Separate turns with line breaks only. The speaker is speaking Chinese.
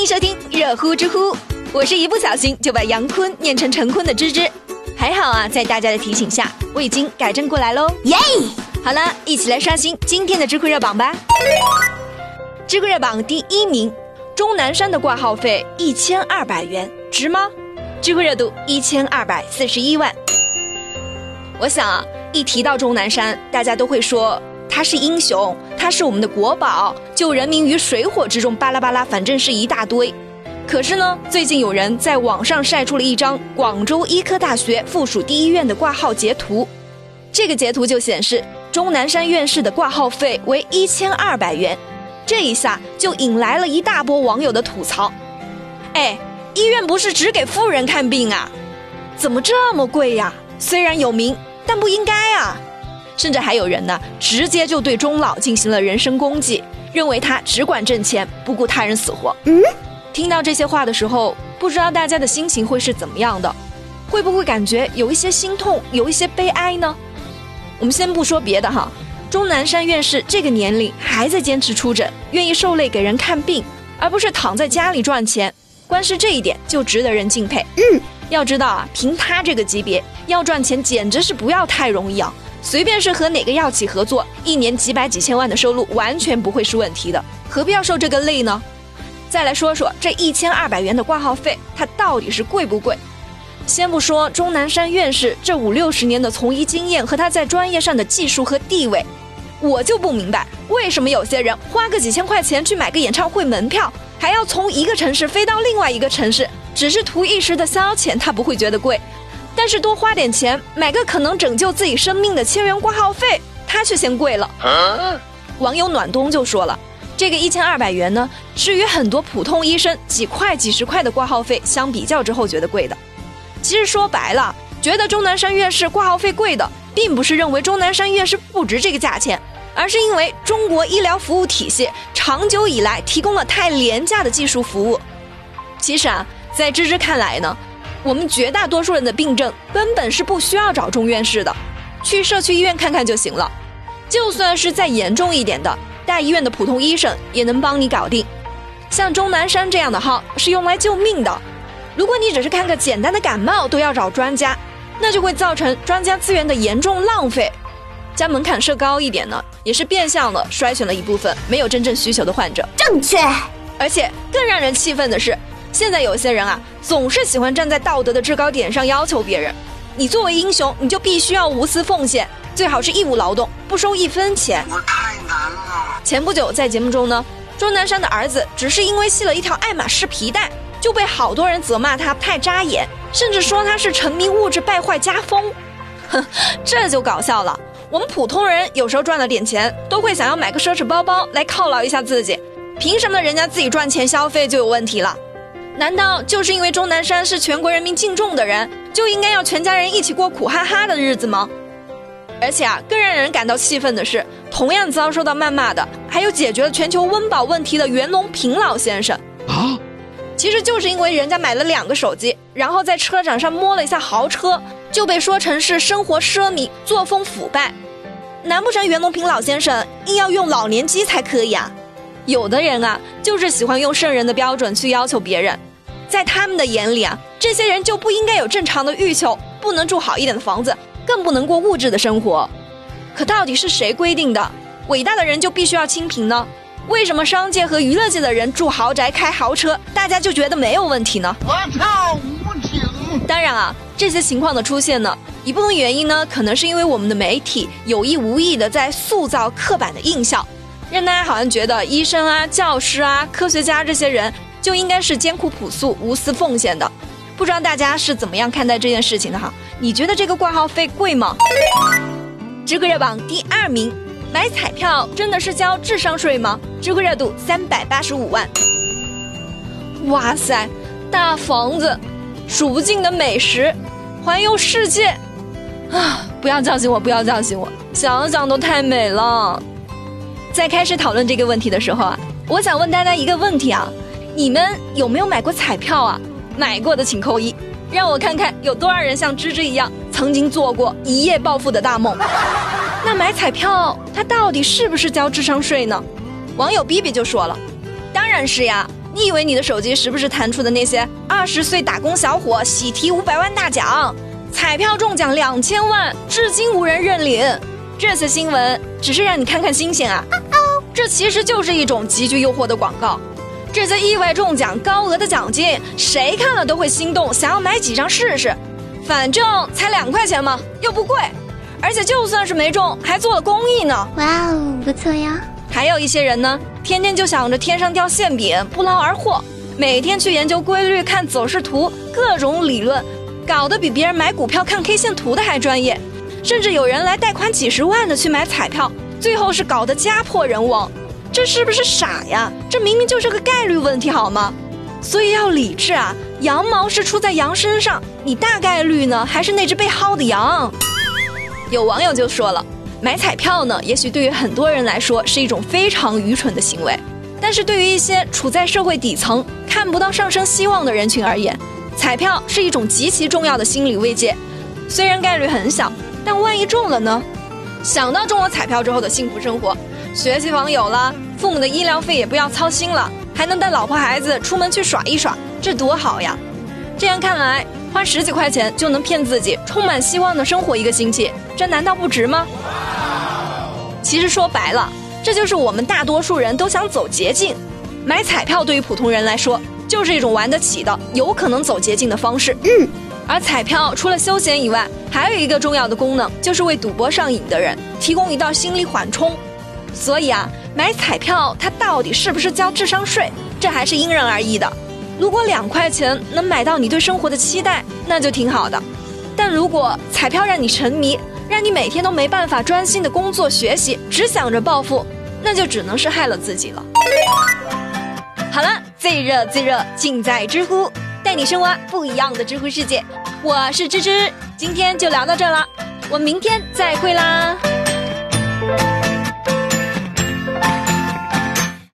迎收听热乎知乎，我是一不小心就把杨坤念成陈坤的芝芝，还好啊，在大家的提醒下，我已经改正过来喽，耶！好了，一起来刷新今天的知乎热榜吧。知乎热榜第一名，钟南山的挂号费一千二百元，值吗？知乎热度一千二百四十一万。我想啊，一提到钟南山，大家都会说他是英雄，他是我们的国宝，救人民于水火之中，巴拉巴拉，反正是一大堆。可是呢，最近有人在网上晒出了一张广州医科大学附属第一医院的挂号截图，这个截图就显示钟南山院士的挂号费为一千二百元，这一下就引来了一大波网友的吐槽。哎，医院不是只给富人看病啊，怎么这么贵呀？虽然有名。但不应该啊！甚至还有人呢，直接就对钟老进行了人身攻击，认为他只管挣钱，不顾他人死活。嗯，听到这些话的时候，不知道大家的心情会是怎么样的？会不会感觉有一些心痛，有一些悲哀呢？我们先不说别的哈，钟南山院士这个年龄还在坚持出诊，愿意受累给人看病，而不是躺在家里赚钱，光是这一点就值得人敬佩。嗯。要知道啊，凭他这个级别要赚钱，简直是不要太容易啊！随便是和哪个药企合作，一年几百几千万的收入完全不会是问题的，何必要受这个累呢？再来说说这一千二百元的挂号费，它到底是贵不贵？先不说钟南山院士这五六十年的从医经验和他在专业上的技术和地位，我就不明白为什么有些人花个几千块钱去买个演唱会门票，还要从一个城市飞到另外一个城市。只是图一时的消遣，他不会觉得贵；但是多花点钱买个可能拯救自己生命的千元挂号费，他却嫌贵了。网友暖冬就说了：“这个一千二百元呢，是与很多普通医生几块、几十块的挂号费相比较之后觉得贵的。其实说白了，觉得钟南山院士挂号费贵的，并不是认为钟南山院士不值这个价钱，而是因为中国医疗服务体系长久以来提供了太廉价的技术服务。其实啊。”在芝芝看来呢，我们绝大多数人的病症根本是不需要找中院士的，去社区医院看看就行了。就算是再严重一点的，大医院的普通医生也能帮你搞定。像钟南山这样的号是用来救命的，如果你只是看个简单的感冒都要找专家，那就会造成专家资源的严重浪费。将门槛设高一点呢，也是变相的筛选了一部分没有真正需求的患者。
正确。
而且更让人气愤的是。现在有些人啊，总是喜欢站在道德的制高点上要求别人。你作为英雄，你就必须要无私奉献，最好是义务劳动，不收一分钱。我太难了。前不久在节目中呢，钟南山的儿子只是因为系了一条爱马仕皮带，就被好多人责骂他太扎眼，甚至说他是沉迷物质败坏家风。哼，这就搞笑了。我们普通人有时候赚了点钱，都会想要买个奢侈包包来犒劳一下自己，凭什么人家自己赚钱消费就有问题了？难道就是因为钟南山是全国人民敬重的人，就应该要全家人一起过苦哈哈的日子吗？而且啊，更让人感到气愤的是，同样遭受到谩骂的，还有解决了全球温饱问题的袁隆平老先生啊。其实就是因为人家买了两个手机，然后在车展上摸了一下豪车，就被说成是生活奢靡、作风腐败。难不成袁隆平老先生硬要用老年机才可以啊？有的人啊，就是喜欢用圣人的标准去要求别人。在他们的眼里啊，这些人就不应该有正常的欲求，不能住好一点的房子，更不能过物质的生活。可到底是谁规定的，伟大的人就必须要清贫呢？为什么商界和娱乐界的人住豪宅、开豪车，大家就觉得没有问题呢？我操，无情！当然啊，这些情况的出现呢，一部分原因呢，可能是因为我们的媒体有意无意的在塑造刻板的印象，让大家好像觉得医生啊、教师啊、科学家这些人。就应该是艰苦朴素、无私奉献的，不知道大家是怎么样看待这件事情的哈？你觉得这个挂号费贵吗？知乎热榜第二名，买彩票真的是交智商税吗？知乎热度三百八十五万。哇塞，大房子，数不尽的美食，环游世界，啊！不要叫醒我，不要叫醒我，想想都太美了。在开始讨论这个问题的时候啊，我想问大家一个问题啊。你们有没有买过彩票啊？买过的请扣一，让我看看有多少人像芝芝一样曾经做过一夜暴富的大梦。那买彩票它到底是不是交智商税呢？网友 B B 就说了，当然是呀，你以为你的手机时不时弹出的那些二十岁打工小伙喜提五百万大奖，彩票中奖两千万，至今无人认领？这些新闻只是让你看看新鲜啊！这其实就是一种极具诱惑的广告。这些意外中奖高额的奖金，谁看了都会心动，想要买几张试试。反正才两块钱嘛，又不贵，而且就算是没中，还做了公益呢。哇哦，不错呀！还有一些人呢，天天就想着天上掉馅饼，不劳而获，每天去研究规律、看走势图，各种理论，搞得比别人买股票看 K 线图的还专业。甚至有人来贷款几十万的去买彩票，最后是搞得家破人亡，这是不是傻呀？这明明就是个概率问题，好吗？所以要理智啊！羊毛是出在羊身上，你大概率呢还是那只被薅的羊？有网友就说了，买彩票呢，也许对于很多人来说是一种非常愚蠢的行为，但是对于一些处在社会底层、看不到上升希望的人群而言，彩票是一种极其重要的心理慰藉，虽然概率很小。但万一中了呢？想到中了彩票之后的幸福生活，学区房有了，父母的医疗费也不要操心了，还能带老婆孩子出门去耍一耍，这多好呀！这样看来，花十几块钱就能骗自己充满希望的生活一个星期，这难道不值吗？其实说白了，这就是我们大多数人都想走捷径。买彩票对于普通人来说，就是一种玩得起的、有可能走捷径的方式。嗯。而彩票除了休闲以外，还有一个重要的功能，就是为赌博上瘾的人提供一道心理缓冲。所以啊，买彩票它到底是不是交智商税，这还是因人而异的。如果两块钱能买到你对生活的期待，那就挺好的。但如果彩票让你沉迷，让你每天都没办法专心的工作学习，只想着暴富，那就只能是害了自己了。好了，最热最热尽在知乎。带你深挖不一样的知乎世界，我是芝芝，今天就聊到这了，我明天再会啦。